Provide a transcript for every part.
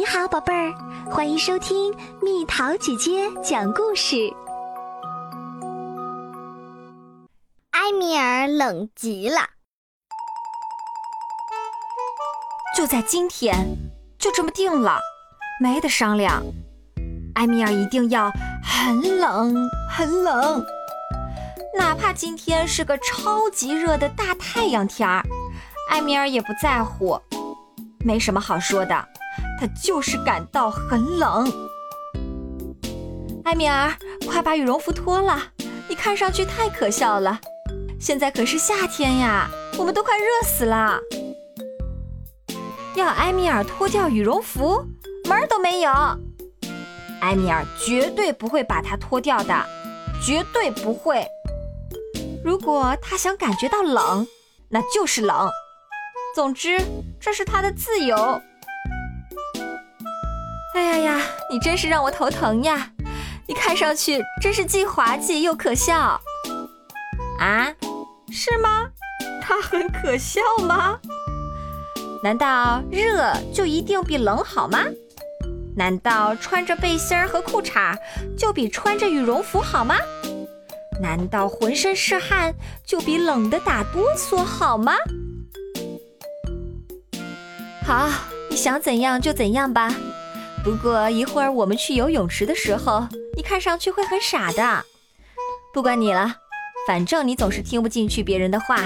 你好，宝贝儿，欢迎收听蜜桃姐姐讲故事。埃米尔冷极了，就在今天，就这么定了，没得商量。埃米尔一定要很冷，很冷，哪怕今天是个超级热的大太阳天儿，埃米尔也不在乎。没什么好说的，他就是感到很冷。埃米尔，快把羽绒服脱了，你看上去太可笑了。现在可是夏天呀，我们都快热死了。要埃米尔脱掉羽绒服，门儿都没有。埃米尔绝对不会把它脱掉的，绝对不会。如果他想感觉到冷，那就是冷。总之，这是他的自由。哎呀呀，你真是让我头疼呀！你看上去真是既滑稽又可笑。啊，是吗？他很可笑吗？难道热就一定比冷好吗？难道穿着背心儿和裤衩就比穿着羽绒服好吗？难道浑身是汗就比冷的打哆嗦好吗？好，你想怎样就怎样吧。不过一会儿我们去游泳池的时候，你看上去会很傻的。不管你了，反正你总是听不进去别人的话。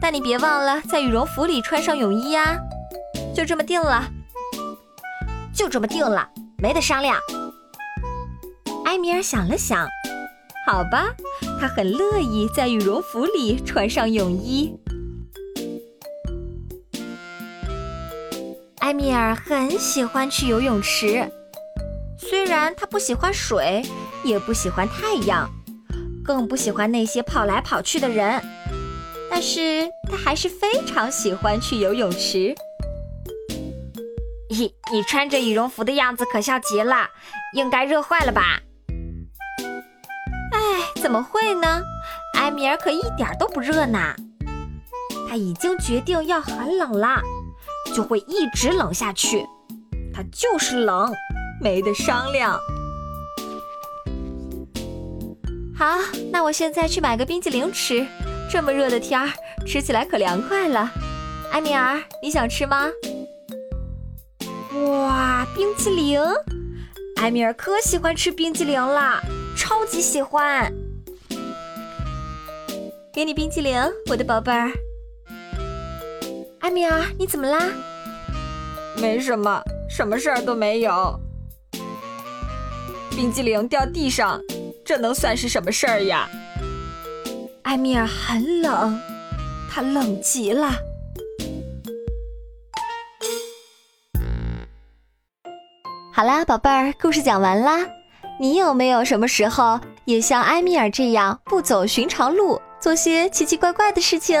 但你别忘了在羽绒服里穿上泳衣呀。就这么定了，就这么定了，没得商量。埃米尔想了想，好吧，他很乐意在羽绒服里穿上泳衣。埃米尔很喜欢去游泳池，虽然他不喜欢水，也不喜欢太阳，更不喜欢那些跑来跑去的人，但是他还是非常喜欢去游泳池。你你穿着羽绒服的样子可笑极了，应该热坏了吧？哎，怎么会呢？埃米尔可一点都不热呢，他已经决定要很冷了。就会一直冷下去，它就是冷，没得商量。好，那我现在去买个冰激凌吃。这么热的天儿，吃起来可凉快了。埃米尔，你想吃吗？哇，冰淇淋！埃米尔可喜欢吃冰激凌了，超级喜欢。给你冰淇淋，我的宝贝儿。埃米尔，你怎么啦？没什么，什么事儿都没有。冰激凌掉地上，这能算是什么事儿呀？埃米尔很冷，他冷极了。好啦，宝贝儿，故事讲完啦。你有没有什么时候也像埃米尔这样不走寻常路，做些奇奇怪怪的事情？